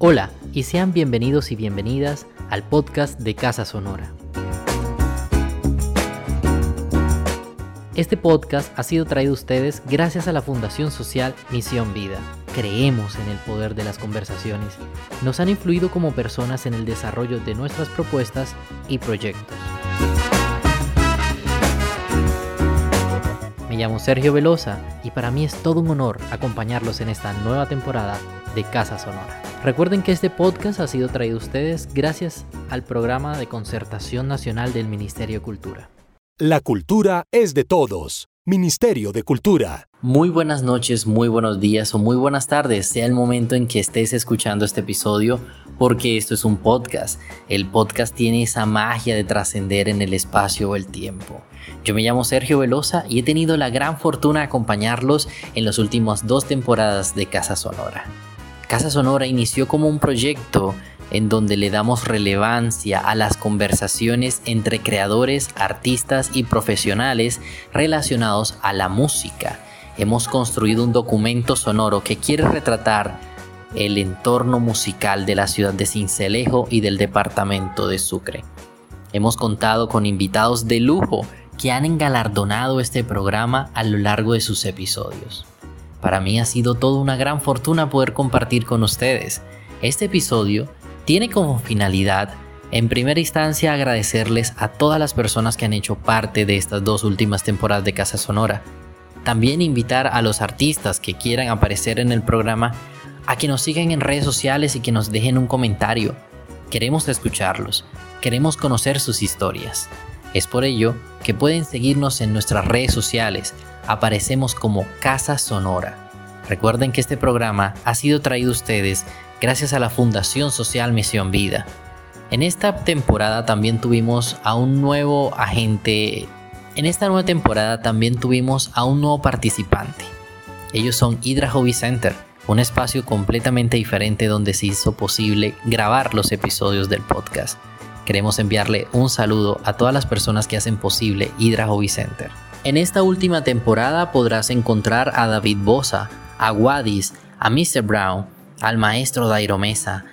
Hola y sean bienvenidos y bienvenidas al podcast de Casa Sonora. Este podcast ha sido traído a ustedes gracias a la Fundación Social Misión Vida. Creemos en el poder de las conversaciones. Nos han influido como personas en el desarrollo de nuestras propuestas y proyectos. Me llamo Sergio Velosa y para mí es todo un honor acompañarlos en esta nueva temporada de Casa Sonora. Recuerden que este podcast ha sido traído a ustedes gracias al programa de concertación nacional del Ministerio de Cultura. La cultura es de todos. Ministerio de Cultura. Muy buenas noches, muy buenos días o muy buenas tardes, sea el momento en que estés escuchando este episodio, porque esto es un podcast. El podcast tiene esa magia de trascender en el espacio o el tiempo. Yo me llamo Sergio Velosa y he tenido la gran fortuna de acompañarlos en las últimas dos temporadas de Casa Sonora. Casa Sonora inició como un proyecto en donde le damos relevancia a las conversaciones entre creadores, artistas y profesionales relacionados a la música. Hemos construido un documento sonoro que quiere retratar el entorno musical de la ciudad de Cincelejo y del departamento de Sucre. Hemos contado con invitados de lujo que han engalardonado este programa a lo largo de sus episodios. Para mí ha sido toda una gran fortuna poder compartir con ustedes. Este episodio tiene como finalidad, en primera instancia, agradecerles a todas las personas que han hecho parte de estas dos últimas temporadas de Casa Sonora. También invitar a los artistas que quieran aparecer en el programa a que nos sigan en redes sociales y que nos dejen un comentario. Queremos escucharlos, queremos conocer sus historias. Es por ello que pueden seguirnos en nuestras redes sociales. Aparecemos como Casa Sonora. Recuerden que este programa ha sido traído a ustedes gracias a la Fundación Social Misión Vida. En esta temporada también tuvimos a un nuevo agente. En esta nueva temporada también tuvimos a un nuevo participante. Ellos son Hydra Hobby Center, un espacio completamente diferente donde se hizo posible grabar los episodios del podcast. Queremos enviarle un saludo a todas las personas que hacen posible Hydra Hobby Center. En esta última temporada podrás encontrar a David Bosa, a Wadis, a Mr. Brown, al maestro Dairo Mesa,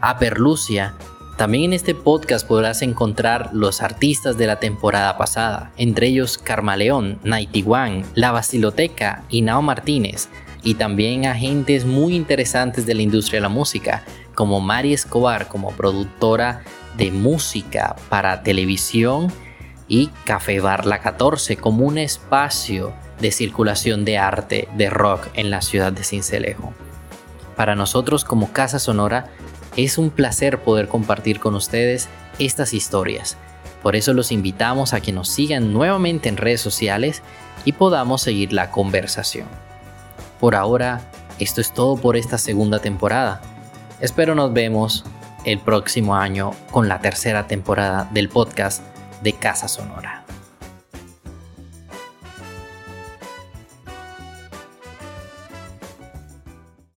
a Perlucia. También en este podcast podrás encontrar los artistas de la temporada pasada, entre ellos Carmaleón, Nighty One, La Basiloteca y Nao Martínez, y también agentes muy interesantes de la industria de la música, como Mari Escobar como productora de música para televisión y Café Bar La 14 como un espacio de circulación de arte de rock en la ciudad de Cincelejo. Para nosotros como Casa Sonora es un placer poder compartir con ustedes estas historias. Por eso los invitamos a que nos sigan nuevamente en redes sociales y podamos seguir la conversación. Por ahora, esto es todo por esta segunda temporada. Espero nos vemos el próximo año con la tercera temporada del podcast de Casa Sonora.